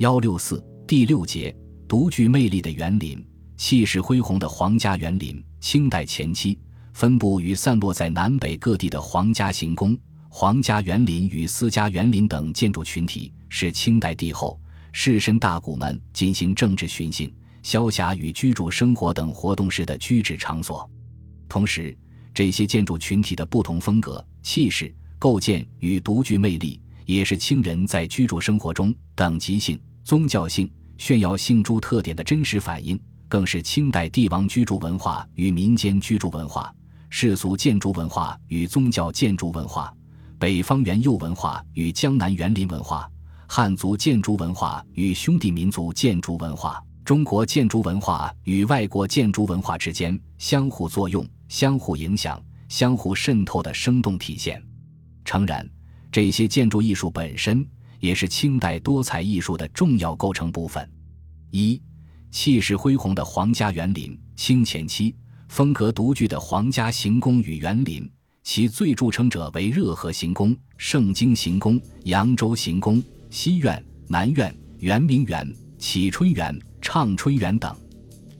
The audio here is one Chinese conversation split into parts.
幺六四第六节，独具魅力的园林，气势恢宏的皇家园林。清代前期，分布与散落在南北各地的皇家行宫、皇家园林与私家园林等建筑群体，是清代帝后、士绅大贾们进行政治巡幸、消暇与居住生活等活动时的居住场所。同时，这些建筑群体的不同风格、气势、构建与独具魅力，也是清人在居住生活中等级性。宗教性、炫耀性诸特点的真实反映，更是清代帝王居住文化与民间居住文化、世俗建筑文化与宗教建筑文化、北方园囿文化与江南园林文化、汉族建筑文化与兄弟民族建筑文化、中国建筑文化与外国建筑文化之间相互作用、相互影响、相互渗透的生动体现。诚然，这些建筑艺术本身。也是清代多彩艺术的重要构成部分。一、气势恢宏的皇家园林。清前期风格独具的皇家行宫与园林，其最著称者为热河行宫、盛京行宫、扬州行宫、西苑、南苑、圆明园、启春园、畅春园等。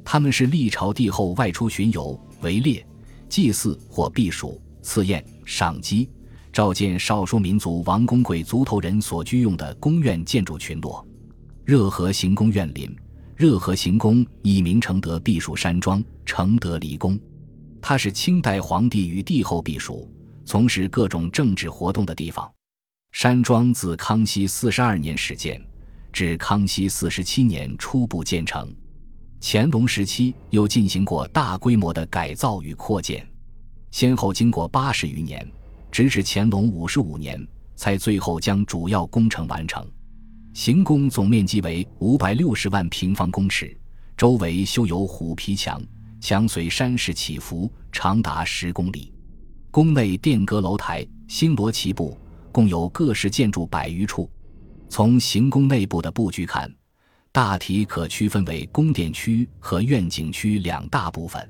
他们是历朝帝后外出巡游、围猎、祭祀或避暑、赐宴、赏鸡。召见少数民族王公贵族头人所居用的宫苑建筑群落，热河行宫苑林。热河行宫一名承德避暑山庄，承德离宫。它是清代皇帝与帝后避暑、从事各种政治活动的地方。山庄自康熙四十二年始建，至康熙四十七年初步建成。乾隆时期又进行过大规模的改造与扩建，先后经过八十余年。直至乾隆五十五年，才最后将主要工程完成。行宫总面积为五百六十万平方公尺，周围修有虎皮墙，墙随山势起伏，长达十公里。宫内殿阁楼台星罗棋布，共有各式建筑百余处。从行宫内部的布局看，大体可区分为宫殿区和院景区两大部分。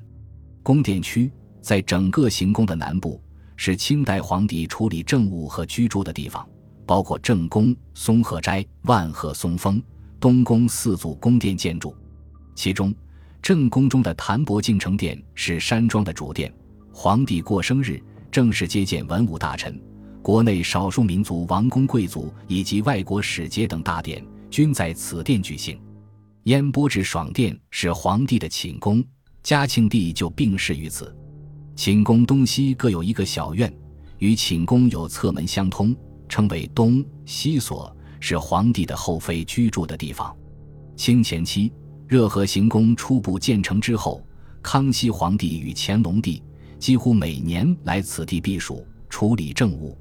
宫殿区在整个行宫的南部。是清代皇帝处理政务和居住的地方，包括正宫、松鹤斋、万鹤松峰、东宫四组宫殿建筑。其中，正宫中的谭伯敬诚殿是山庄的主殿，皇帝过生日、正式接见文武大臣、国内少数民族王公贵族以及外国使节等大典均在此殿举行。烟波治爽殿是皇帝的寝宫，嘉庆帝就病逝于此。寝宫东西各有一个小院，与寝宫有侧门相通，称为东西所，是皇帝的后妃居住的地方。清前期，热河行宫初步建成之后，康熙皇帝与乾隆帝几乎每年来此地避暑、处理政务，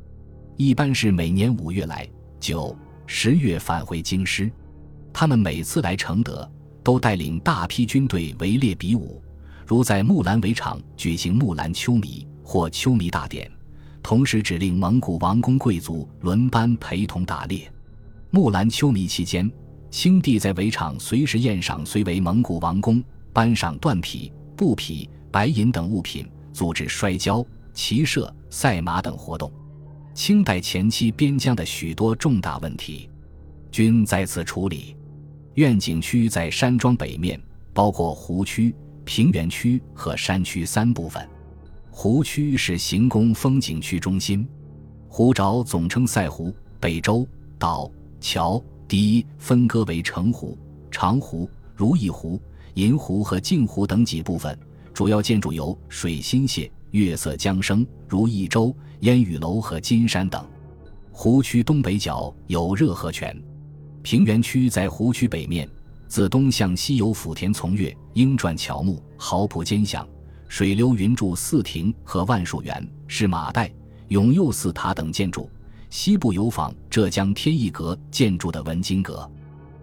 一般是每年五月来，九、十月返回京师。他们每次来承德，都带领大批军队围猎比武。如在木兰围场举行木兰秋弥或秋弥大典，同时指令蒙古王公贵族轮班陪同打猎。木兰秋弥期间，清帝在围场随时宴赏虽为蒙古王公，颁赏缎皮、布匹、白银等物品，组织摔跤、骑射、赛马等活动。清代前期边疆的许多重大问题，均在此处理。愿景区在山庄北面，包括湖区。平原区和山区三部分，湖区是行宫风景区中心。湖沼总称赛湖，北洲、岛、桥、堤分割为城湖、长湖、如意湖、银湖和镜湖等几部分。主要建筑有水心榭、月色江生、如意洲、烟雨楼和金山等。湖区东北角有热河泉。平原区在湖区北面。自东向西有福田从月、鹰转乔木、豪浦兼响、水流云柱四亭和万树园、是马岱、永佑寺塔等建筑；西部有仿浙江天一阁建筑的文津阁。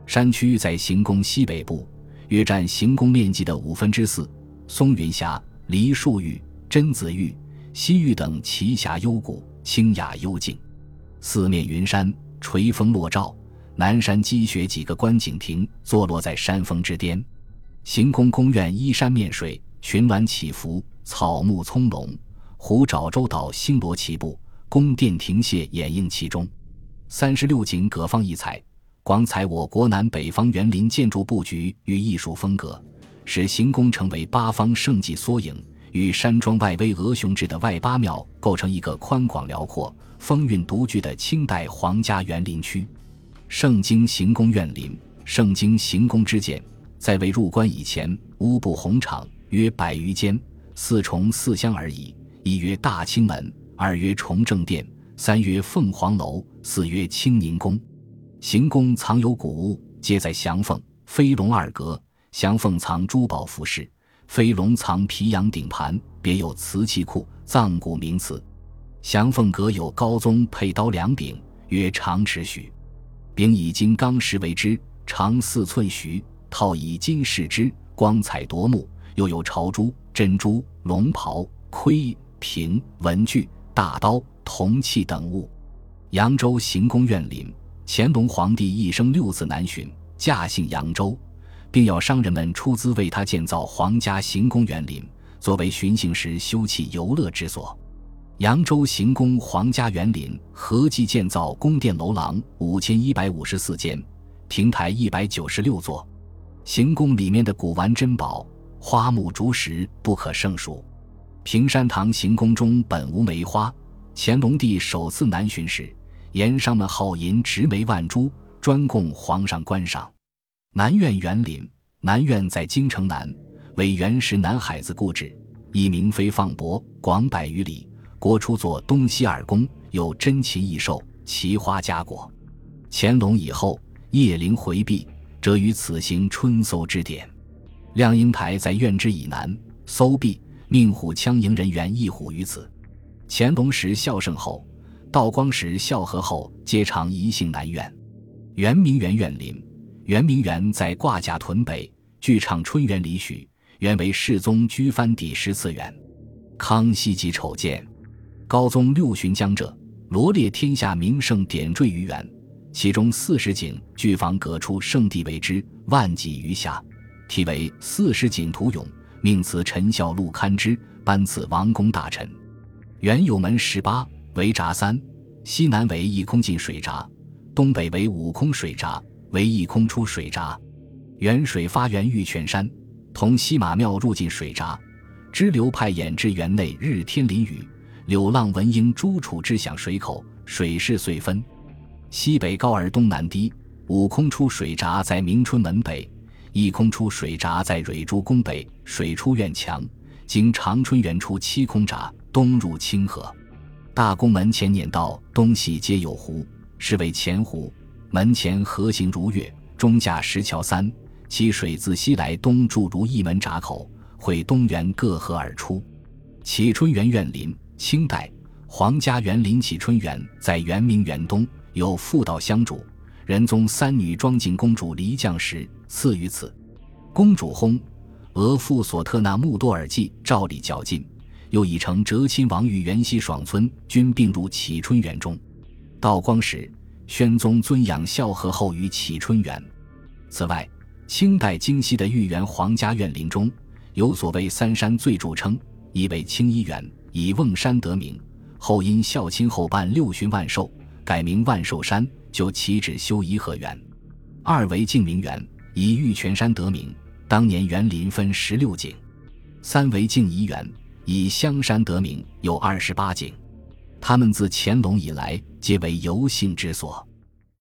山区在行宫西北部，约占行宫面积的五分之四。松云峡、梨树峪、榛子峪、西峪等奇峡幽谷，清雅幽静，四面云山，垂峰落照。南山积雪几个观景亭坐落在山峰之巅，行宫宫苑依山面水，群峦起伏，草木葱茏，湖沼洲岛星罗棋布，宫殿亭榭掩映其中。三十六景各方异彩，广采我国南北方园林建筑布局与艺术风格，使行宫成为八方盛迹缩影，与山庄外巍峨雄峙的外八庙构成一个宽广辽阔、风韵独具的清代皇家园林区。盛京行宫苑林，盛京行宫之建，在未入关以前，屋布红场约百余间，四重四厢而已。一曰大清门，二曰崇政殿，三曰凤凰楼，四曰清宁宫。行宫藏有古物，皆在祥凤、飞龙二阁。祥凤藏珠宝服饰，飞龙藏皮羊顶盘，别有瓷器库、藏古名瓷。祥凤阁有高宗佩刀两柄，约长尺许，柄以金刚石为之，长四寸许，套以金饰之，光彩夺目。又有朝珠、珍珠、龙袍、盔、瓶、文具、大刀、铜器等物。扬州行宫院林。乾隆皇帝一生六次南巡，驾幸扬州，并要商人们出资为他建造皇家行宫园林，作为巡行时休憩游乐之所。扬州行宫皇家园林合计建造宫殿楼廊五千一百五十四间，亭台一百九十六座。行宫里面的古玩珍宝、花木竹石不可胜数。平山堂行宫中本无梅花，乾隆帝首次南巡时。盐商们好银植梅万株，专供皇上观赏。南苑园林，南苑在京城南，为原石南海子故址，以明妃放博，广百余里。国初作东西二宫，有珍禽异兽、奇花佳果。乾隆以后，叶灵回避，则于此行春搜之典。亮英台在苑之以南，搜毕，命虎枪营人员一虎于此。乾隆时孝圣后。道光时孝和后，皆常移幸南苑。圆明园苑林，圆明园在挂甲屯北，距畅春园里许。原为世宗居藩第十次园。康熙即筹建，高宗六巡江浙，罗列天下名胜点缀于园，其中四十景俱仿葛出圣地为之，万几余下，题为《四十景图咏》，命赐陈孝禄刊之，颁赐王公大臣。园有门十八。为闸三，西南为一空进水闸，东北为五空水闸，为一空出水闸。原水发源玉泉山，同西马庙入进水闸，支流派演至园内日天淋雨，柳浪闻莺朱楚之响水口，水势遂分。西北高而东南低，五空出水闸在明春门北，一空出水闸在蕊珠宫北，水出院墙，经长春园出七空闸，东入清河。大宫门前撵道东西皆有湖，是为前湖。门前河行如月，中架石桥三，其水自西来东注如一门闸口，汇东园各河而出。启春园苑林，清代皇家园林启春园在圆明园东，有妇道相主。仁宗三女庄敬公主离将时赐于此。公主薨，额父索特纳木多尔济照例较劲。又已成哲亲王与元熙爽村均并入启春园中。道光时，宣宗尊养孝和后于启春园。此外，清代京西的御园皇家苑林中有所谓三山最著称，一为清漪园，以瓮山得名，后因孝亲后办六旬万寿，改名万寿山，就起止修颐和园；二为静明园，以玉泉山得名，当年园林分十六景；三为静怡园。以香山得名，有二十八景，他们自乾隆以来皆为游幸之所。